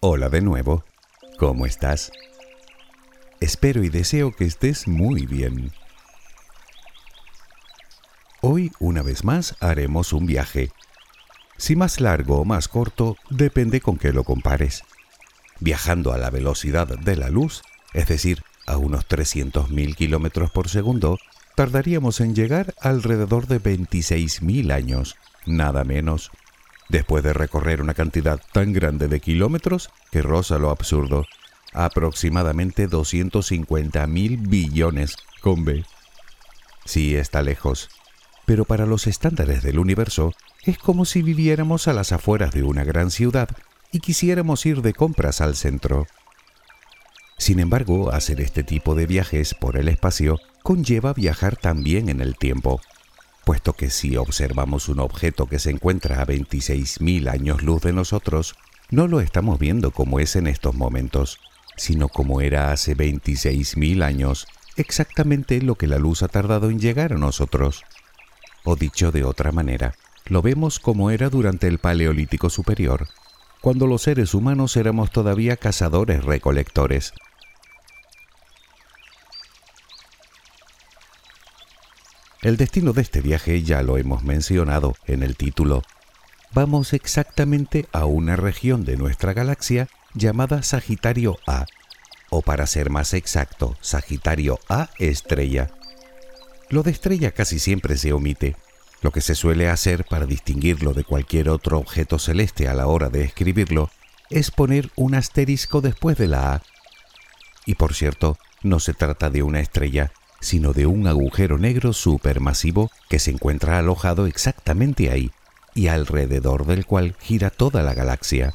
Hola de nuevo, ¿cómo estás? Espero y deseo que estés muy bien. Hoy, una vez más, haremos un viaje. Si más largo o más corto, depende con qué lo compares. Viajando a la velocidad de la luz, es decir, a unos 300.000 kilómetros por segundo, tardaríamos en llegar alrededor de 26.000 años, nada menos después de recorrer una cantidad tan grande de kilómetros que roza lo absurdo, aproximadamente 250 mil billones con B. Sí está lejos, pero para los estándares del universo es como si viviéramos a las afueras de una gran ciudad y quisiéramos ir de compras al centro. Sin embargo, hacer este tipo de viajes por el espacio conlleva viajar también en el tiempo puesto que si observamos un objeto que se encuentra a 26.000 años luz de nosotros, no lo estamos viendo como es en estos momentos, sino como era hace 26.000 años, exactamente lo que la luz ha tardado en llegar a nosotros. O dicho de otra manera, lo vemos como era durante el Paleolítico Superior, cuando los seres humanos éramos todavía cazadores El destino de este viaje ya lo hemos mencionado en el título. Vamos exactamente a una región de nuestra galaxia llamada Sagitario A, o para ser más exacto, Sagitario A estrella. Lo de estrella casi siempre se omite. Lo que se suele hacer para distinguirlo de cualquier otro objeto celeste a la hora de escribirlo es poner un asterisco después de la A. Y por cierto, no se trata de una estrella, sino de un agujero negro supermasivo que se encuentra alojado exactamente ahí y alrededor del cual gira toda la galaxia.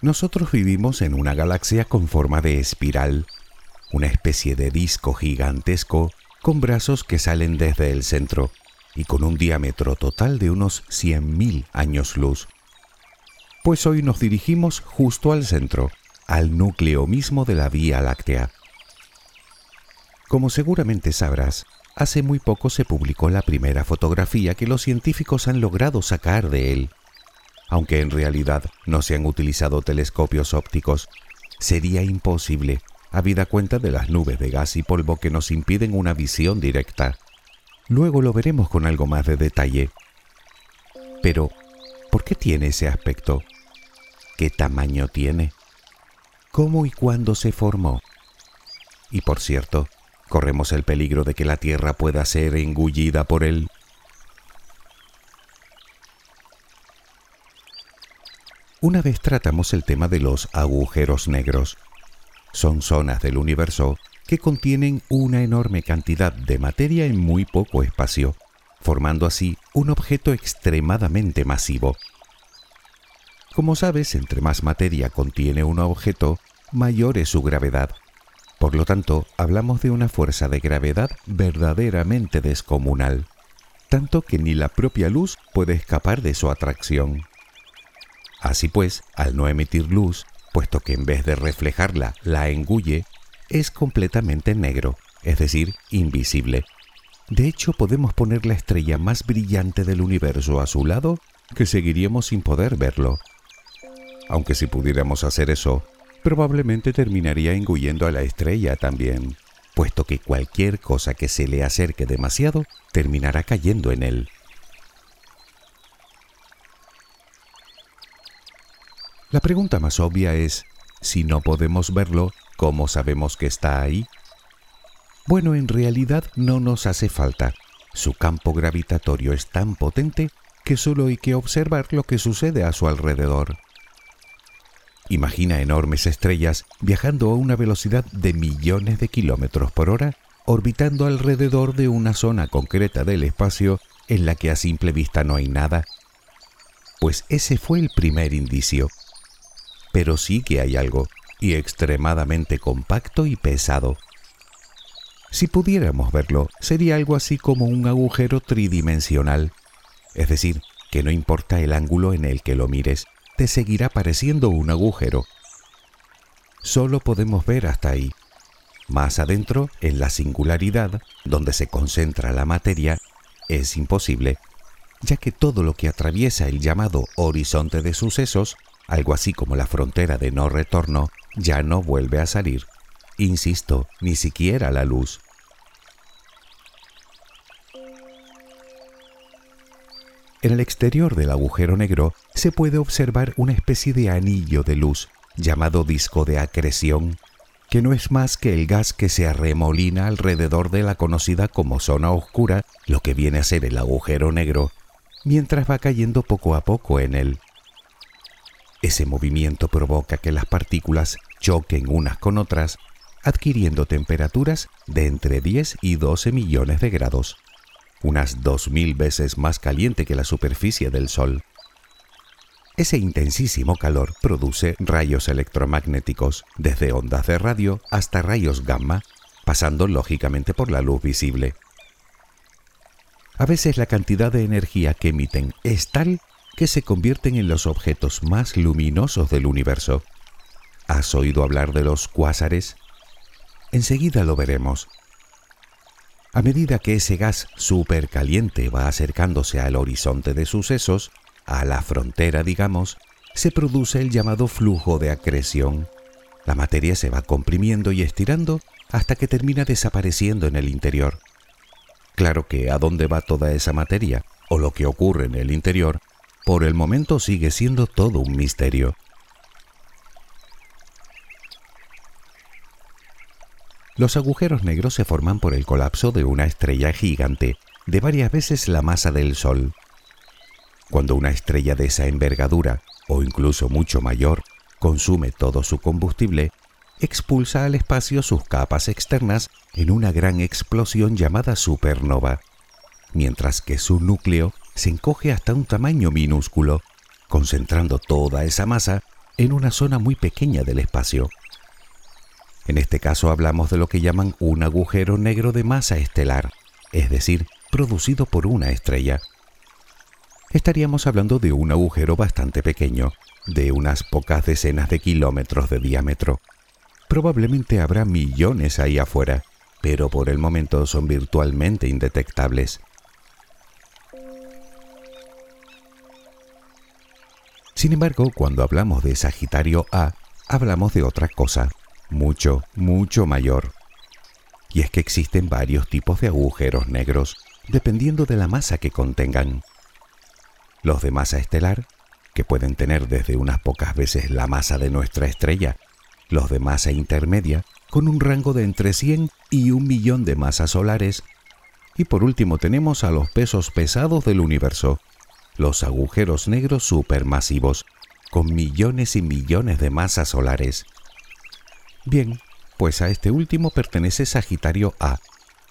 Nosotros vivimos en una galaxia con forma de espiral, una especie de disco gigantesco con brazos que salen desde el centro y con un diámetro total de unos 100.000 años luz. Pues hoy nos dirigimos justo al centro, al núcleo mismo de la Vía Láctea. Como seguramente sabrás, hace muy poco se publicó la primera fotografía que los científicos han logrado sacar de él. Aunque en realidad no se han utilizado telescopios ópticos, sería imposible, habida cuenta de las nubes de gas y polvo que nos impiden una visión directa. Luego lo veremos con algo más de detalle. Pero, ¿por qué tiene ese aspecto? ¿Qué tamaño tiene? Cómo y cuándo se formó. Y por cierto, corremos el peligro de que la Tierra pueda ser engullida por él. Una vez tratamos el tema de los agujeros negros. Son zonas del universo que contienen una enorme cantidad de materia en muy poco espacio, formando así un objeto extremadamente masivo. Como sabes, entre más materia contiene un objeto, mayor es su gravedad. Por lo tanto, hablamos de una fuerza de gravedad verdaderamente descomunal, tanto que ni la propia luz puede escapar de su atracción. Así pues, al no emitir luz, puesto que en vez de reflejarla la engulle, es completamente negro, es decir, invisible. De hecho, podemos poner la estrella más brillante del universo a su lado, que seguiríamos sin poder verlo aunque si pudiéramos hacer eso, probablemente terminaría engullendo a la estrella también. puesto que cualquier cosa que se le acerque demasiado terminará cayendo en él. La pregunta más obvia es, si no podemos verlo, ¿cómo sabemos que está ahí? Bueno, en realidad no nos hace falta. Su campo gravitatorio es tan potente que solo hay que observar lo que sucede a su alrededor. Imagina enormes estrellas viajando a una velocidad de millones de kilómetros por hora, orbitando alrededor de una zona concreta del espacio en la que a simple vista no hay nada. Pues ese fue el primer indicio. Pero sí que hay algo, y extremadamente compacto y pesado. Si pudiéramos verlo, sería algo así como un agujero tridimensional, es decir, que no importa el ángulo en el que lo mires, te seguirá pareciendo un agujero. Solo podemos ver hasta ahí. Más adentro, en la singularidad, donde se concentra la materia, es imposible, ya que todo lo que atraviesa el llamado horizonte de sucesos, algo así como la frontera de no retorno, ya no vuelve a salir. Insisto, ni siquiera la luz. En el exterior del agujero negro se puede observar una especie de anillo de luz llamado disco de acreción, que no es más que el gas que se arremolina alrededor de la conocida como zona oscura, lo que viene a ser el agujero negro, mientras va cayendo poco a poco en él. Ese movimiento provoca que las partículas choquen unas con otras, adquiriendo temperaturas de entre 10 y 12 millones de grados unas dos mil veces más caliente que la superficie del Sol. Ese intensísimo calor produce rayos electromagnéticos, desde ondas de radio hasta rayos gamma, pasando lógicamente por la luz visible. A veces la cantidad de energía que emiten es tal que se convierten en los objetos más luminosos del universo. ¿Has oído hablar de los cuásares? Enseguida lo veremos. A medida que ese gas supercaliente va acercándose al horizonte de sucesos, a la frontera, digamos, se produce el llamado flujo de acreción. La materia se va comprimiendo y estirando hasta que termina desapareciendo en el interior. Claro que a dónde va toda esa materia o lo que ocurre en el interior, por el momento sigue siendo todo un misterio. Los agujeros negros se forman por el colapso de una estrella gigante de varias veces la masa del Sol. Cuando una estrella de esa envergadura, o incluso mucho mayor, consume todo su combustible, expulsa al espacio sus capas externas en una gran explosión llamada supernova, mientras que su núcleo se encoge hasta un tamaño minúsculo, concentrando toda esa masa en una zona muy pequeña del espacio. En este caso hablamos de lo que llaman un agujero negro de masa estelar, es decir, producido por una estrella. Estaríamos hablando de un agujero bastante pequeño, de unas pocas decenas de kilómetros de diámetro. Probablemente habrá millones ahí afuera, pero por el momento son virtualmente indetectables. Sin embargo, cuando hablamos de Sagitario A, hablamos de otra cosa mucho, mucho mayor. Y es que existen varios tipos de agujeros negros, dependiendo de la masa que contengan. Los de masa estelar, que pueden tener desde unas pocas veces la masa de nuestra estrella, los de masa intermedia, con un rango de entre 100 y un millón de masas solares, y por último tenemos a los pesos pesados del universo, los agujeros negros supermasivos, con millones y millones de masas solares. Bien, pues a este último pertenece Sagitario A,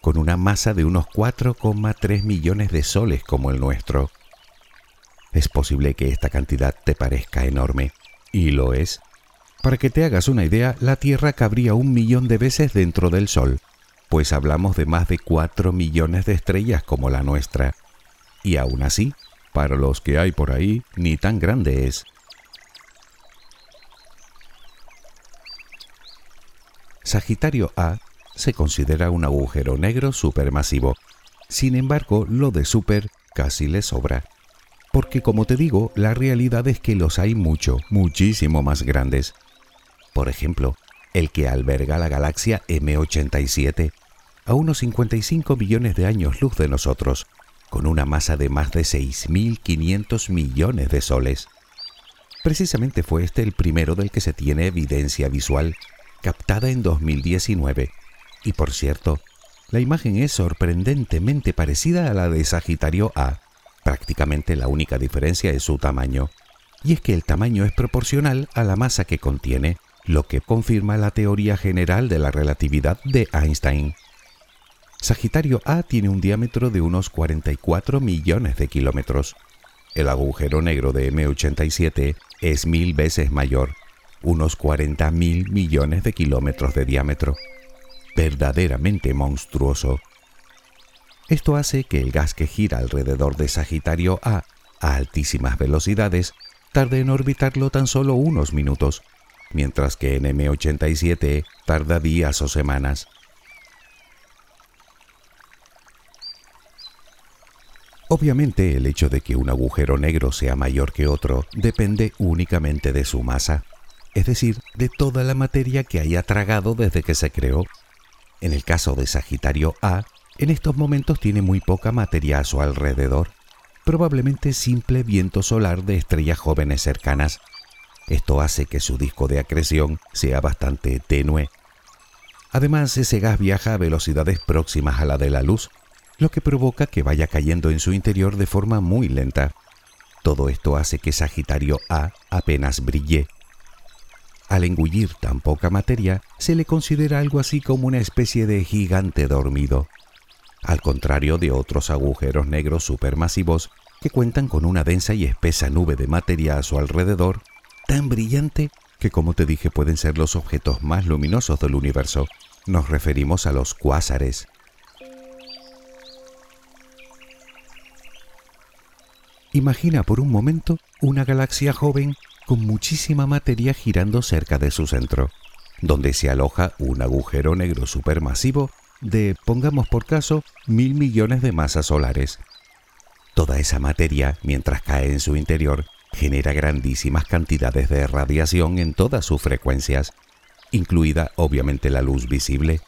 con una masa de unos 4,3 millones de soles como el nuestro. Es posible que esta cantidad te parezca enorme, y lo es. Para que te hagas una idea, la Tierra cabría un millón de veces dentro del Sol, pues hablamos de más de 4 millones de estrellas como la nuestra. Y aún así, para los que hay por ahí, ni tan grande es. Sagitario A se considera un agujero negro supermasivo. Sin embargo, lo de super casi le sobra. Porque como te digo, la realidad es que los hay mucho, muchísimo más grandes. Por ejemplo, el que alberga la galaxia M87, a unos 55 millones de años luz de nosotros, con una masa de más de 6.500 millones de soles. Precisamente fue este el primero del que se tiene evidencia visual, captada en 2019. Y por cierto, la imagen es sorprendentemente parecida a la de Sagitario A. Prácticamente la única diferencia es su tamaño. Y es que el tamaño es proporcional a la masa que contiene, lo que confirma la teoría general de la relatividad de Einstein. Sagitario A tiene un diámetro de unos 44 millones de kilómetros. El agujero negro de M87 es mil veces mayor, unos 40 mil millones de kilómetros de diámetro. Verdaderamente monstruoso. Esto hace que el gas que gira alrededor de Sagitario A a altísimas velocidades tarde en orbitarlo tan solo unos minutos, mientras que en M87 tarda días o semanas. Obviamente el hecho de que un agujero negro sea mayor que otro depende únicamente de su masa, es decir, de toda la materia que haya tragado desde que se creó. En el caso de Sagitario A, en estos momentos tiene muy poca materia a su alrededor, probablemente simple viento solar de estrellas jóvenes cercanas. Esto hace que su disco de acreción sea bastante tenue. Además, ese gas viaja a velocidades próximas a la de la luz, lo que provoca que vaya cayendo en su interior de forma muy lenta. Todo esto hace que Sagitario A apenas brille. Al engullir tan poca materia, se le considera algo así como una especie de gigante dormido, al contrario de otros agujeros negros supermasivos que cuentan con una densa y espesa nube de materia a su alrededor, tan brillante que como te dije pueden ser los objetos más luminosos del universo. Nos referimos a los cuásares. Imagina por un momento una galaxia joven con muchísima materia girando cerca de su centro, donde se aloja un agujero negro supermasivo de, pongamos por caso, mil millones de masas solares. Toda esa materia, mientras cae en su interior, genera grandísimas cantidades de radiación en todas sus frecuencias, incluida obviamente la luz visible.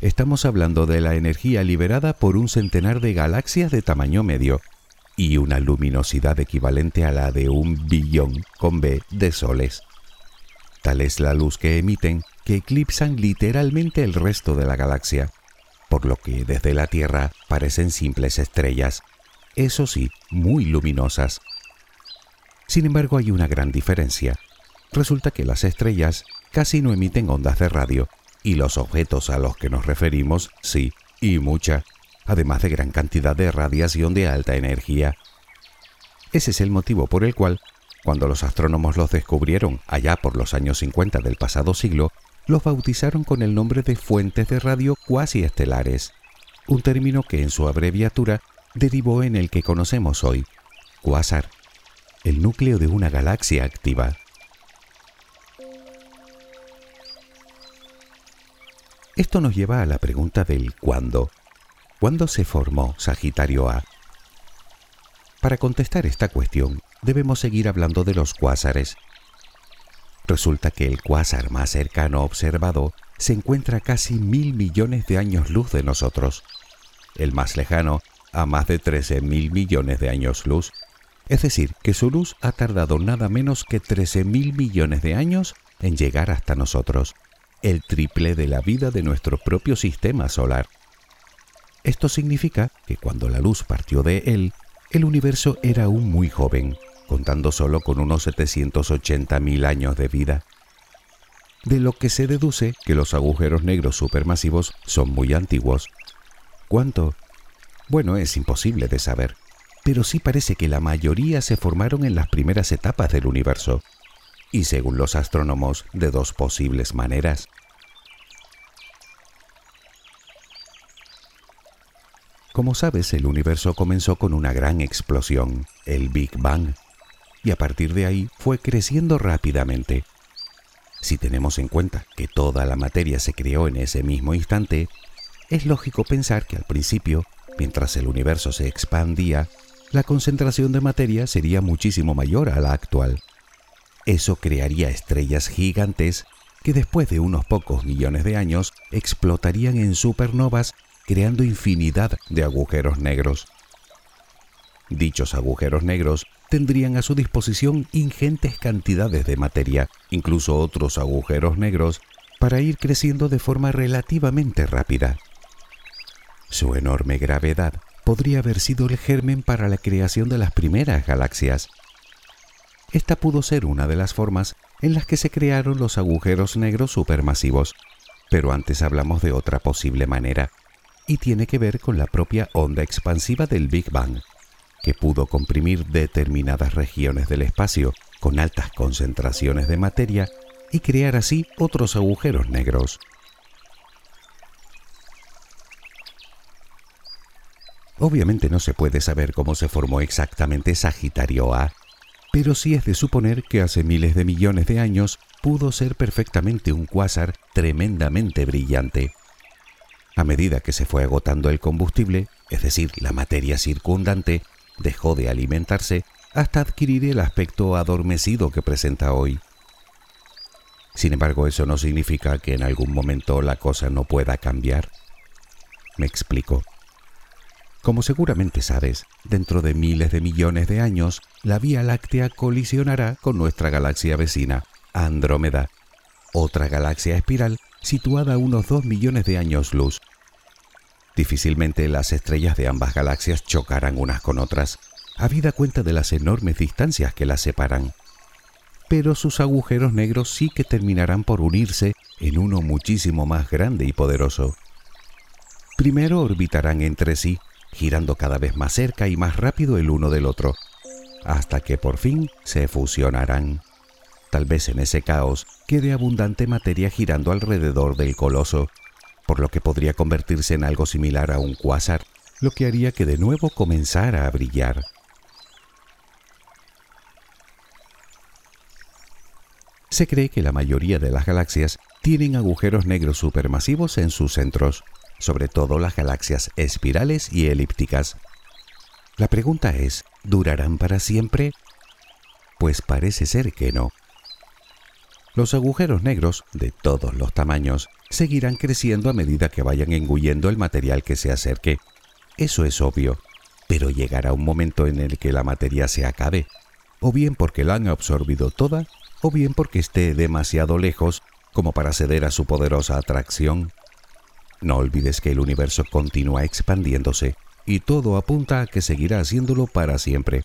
Estamos hablando de la energía liberada por un centenar de galaxias de tamaño medio, y una luminosidad equivalente a la de un billón con B de soles. Tal es la luz que emiten que eclipsan literalmente el resto de la galaxia, por lo que desde la Tierra parecen simples estrellas, eso sí, muy luminosas. Sin embargo, hay una gran diferencia. Resulta que las estrellas casi no emiten ondas de radio, y los objetos a los que nos referimos sí, y mucha además de gran cantidad de radiación de alta energía. Ese es el motivo por el cual, cuando los astrónomos los descubrieron allá por los años 50 del pasado siglo, los bautizaron con el nombre de fuentes de radio cuasi estelares, un término que en su abreviatura derivó en el que conocemos hoy, cuásar, el núcleo de una galaxia activa. Esto nos lleva a la pregunta del cuándo. ¿Cuándo se formó Sagitario A? Para contestar esta cuestión, debemos seguir hablando de los cuásares. Resulta que el cuásar más cercano observado se encuentra a casi mil millones de años luz de nosotros, el más lejano a más de 13 mil millones de años luz, es decir, que su luz ha tardado nada menos que 13 mil millones de años en llegar hasta nosotros, el triple de la vida de nuestro propio sistema solar. Esto significa que cuando la luz partió de él, el universo era aún muy joven, contando solo con unos 780.000 años de vida. De lo que se deduce que los agujeros negros supermasivos son muy antiguos. ¿Cuánto? Bueno, es imposible de saber, pero sí parece que la mayoría se formaron en las primeras etapas del universo, y según los astrónomos, de dos posibles maneras. Como sabes, el universo comenzó con una gran explosión, el Big Bang, y a partir de ahí fue creciendo rápidamente. Si tenemos en cuenta que toda la materia se creó en ese mismo instante, es lógico pensar que al principio, mientras el universo se expandía, la concentración de materia sería muchísimo mayor a la actual. Eso crearía estrellas gigantes que después de unos pocos millones de años explotarían en supernovas creando infinidad de agujeros negros. Dichos agujeros negros tendrían a su disposición ingentes cantidades de materia, incluso otros agujeros negros, para ir creciendo de forma relativamente rápida. Su enorme gravedad podría haber sido el germen para la creación de las primeras galaxias. Esta pudo ser una de las formas en las que se crearon los agujeros negros supermasivos, pero antes hablamos de otra posible manera, y tiene que ver con la propia onda expansiva del Big Bang, que pudo comprimir determinadas regiones del espacio con altas concentraciones de materia y crear así otros agujeros negros. Obviamente no se puede saber cómo se formó exactamente Sagitario A, pero sí es de suponer que hace miles de millones de años pudo ser perfectamente un cuásar tremendamente brillante. A medida que se fue agotando el combustible, es decir, la materia circundante, dejó de alimentarse hasta adquirir el aspecto adormecido que presenta hoy. Sin embargo, eso no significa que en algún momento la cosa no pueda cambiar. Me explico. Como seguramente sabes, dentro de miles de millones de años, la Vía Láctea colisionará con nuestra galaxia vecina, Andrómeda, otra galaxia espiral situada a unos 2 millones de años luz. Difícilmente las estrellas de ambas galaxias chocarán unas con otras, habida cuenta de las enormes distancias que las separan. Pero sus agujeros negros sí que terminarán por unirse en uno muchísimo más grande y poderoso. Primero orbitarán entre sí, girando cada vez más cerca y más rápido el uno del otro, hasta que por fin se fusionarán. Tal vez en ese caos quede abundante materia girando alrededor del coloso, por lo que podría convertirse en algo similar a un cuásar, lo que haría que de nuevo comenzara a brillar. Se cree que la mayoría de las galaxias tienen agujeros negros supermasivos en sus centros, sobre todo las galaxias espirales y elípticas. La pregunta es, ¿durarán para siempre? Pues parece ser que no. Los agujeros negros, de todos los tamaños, seguirán creciendo a medida que vayan engullendo el material que se acerque. Eso es obvio, pero llegará un momento en el que la materia se acabe, o bien porque la han absorbido toda, o bien porque esté demasiado lejos como para ceder a su poderosa atracción. No olvides que el universo continúa expandiéndose y todo apunta a que seguirá haciéndolo para siempre.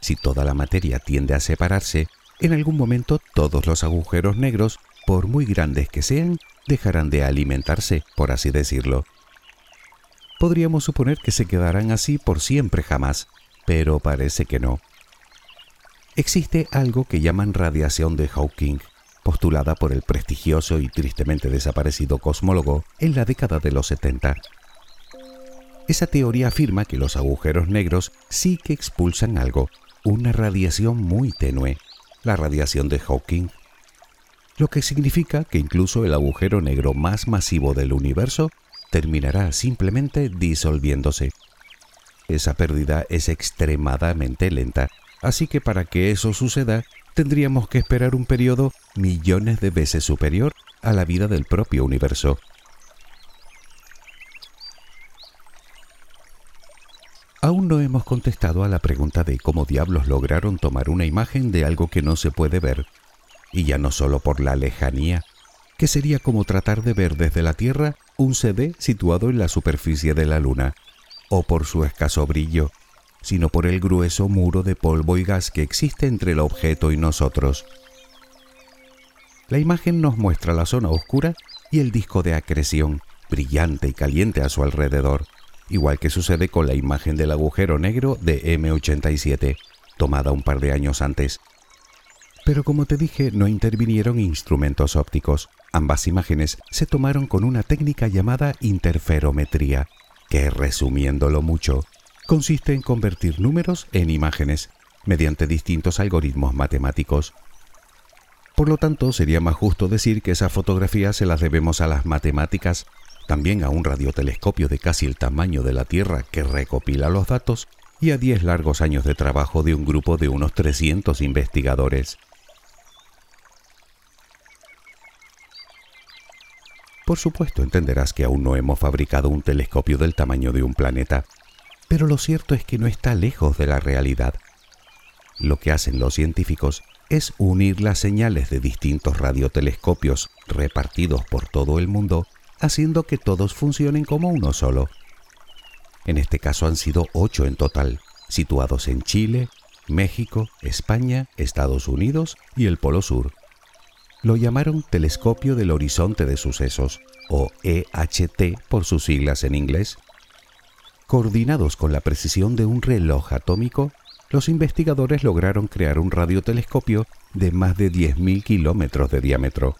Si toda la materia tiende a separarse, en algún momento todos los agujeros negros, por muy grandes que sean, dejarán de alimentarse, por así decirlo. Podríamos suponer que se quedarán así por siempre jamás, pero parece que no. Existe algo que llaman radiación de Hawking, postulada por el prestigioso y tristemente desaparecido cosmólogo en la década de los 70. Esa teoría afirma que los agujeros negros sí que expulsan algo, una radiación muy tenue, la radiación de Hawking, lo que significa que incluso el agujero negro más masivo del universo terminará simplemente disolviéndose. Esa pérdida es extremadamente lenta, así que para que eso suceda tendríamos que esperar un periodo millones de veces superior a la vida del propio universo. Aún no hemos contestado a la pregunta de cómo diablos lograron tomar una imagen de algo que no se puede ver, y ya no solo por la lejanía, que sería como tratar de ver desde la Tierra un CD situado en la superficie de la Luna, o por su escaso brillo, sino por el grueso muro de polvo y gas que existe entre el objeto y nosotros. La imagen nos muestra la zona oscura y el disco de acreción, brillante y caliente a su alrededor, igual que sucede con la imagen del agujero negro de M87, tomada un par de años antes. Pero como te dije, no intervinieron instrumentos ópticos. Ambas imágenes se tomaron con una técnica llamada interferometría, que, resumiéndolo mucho, consiste en convertir números en imágenes mediante distintos algoritmos matemáticos. Por lo tanto, sería más justo decir que esas fotografías se las debemos a las matemáticas, también a un radiotelescopio de casi el tamaño de la Tierra que recopila los datos y a 10 largos años de trabajo de un grupo de unos 300 investigadores. Por supuesto entenderás que aún no hemos fabricado un telescopio del tamaño de un planeta, pero lo cierto es que no está lejos de la realidad. Lo que hacen los científicos es unir las señales de distintos radiotelescopios repartidos por todo el mundo, haciendo que todos funcionen como uno solo. En este caso han sido ocho en total, situados en Chile, México, España, Estados Unidos y el Polo Sur. Lo llamaron Telescopio del Horizonte de Sucesos, o EHT por sus siglas en inglés. Coordinados con la precisión de un reloj atómico, los investigadores lograron crear un radiotelescopio de más de 10.000 kilómetros de diámetro.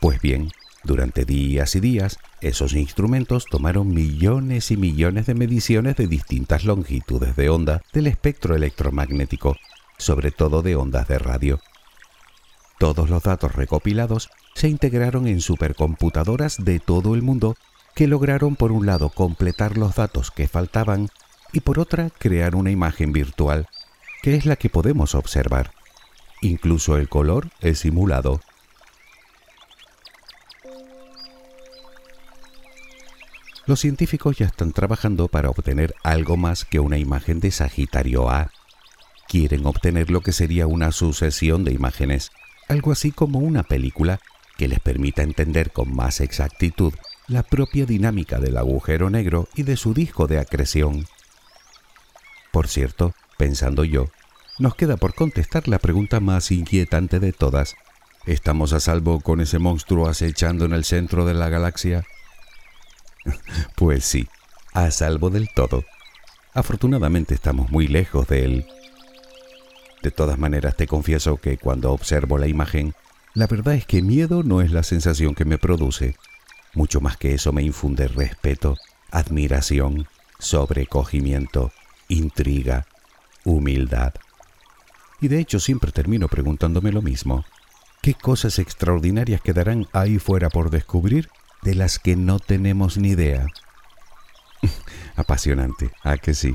Pues bien, durante días y días, esos instrumentos tomaron millones y millones de mediciones de distintas longitudes de onda del espectro electromagnético, sobre todo de ondas de radio. Todos los datos recopilados se integraron en supercomputadoras de todo el mundo que lograron por un lado completar los datos que faltaban y por otra crear una imagen virtual, que es la que podemos observar. Incluso el color es simulado. Los científicos ya están trabajando para obtener algo más que una imagen de Sagitario A. Quieren obtener lo que sería una sucesión de imágenes, algo así como una película que les permita entender con más exactitud la propia dinámica del agujero negro y de su disco de acreción. Por cierto, pensando yo, nos queda por contestar la pregunta más inquietante de todas. ¿Estamos a salvo con ese monstruo acechando en el centro de la galaxia? pues sí, a salvo del todo. Afortunadamente estamos muy lejos de él. De todas maneras, te confieso que cuando observo la imagen, la verdad es que miedo no es la sensación que me produce. Mucho más que eso me infunde respeto, admiración, sobrecogimiento, intriga, humildad. Y de hecho siempre termino preguntándome lo mismo. ¿Qué cosas extraordinarias quedarán ahí fuera por descubrir de las que no tenemos ni idea? Apasionante, ¿a que sí?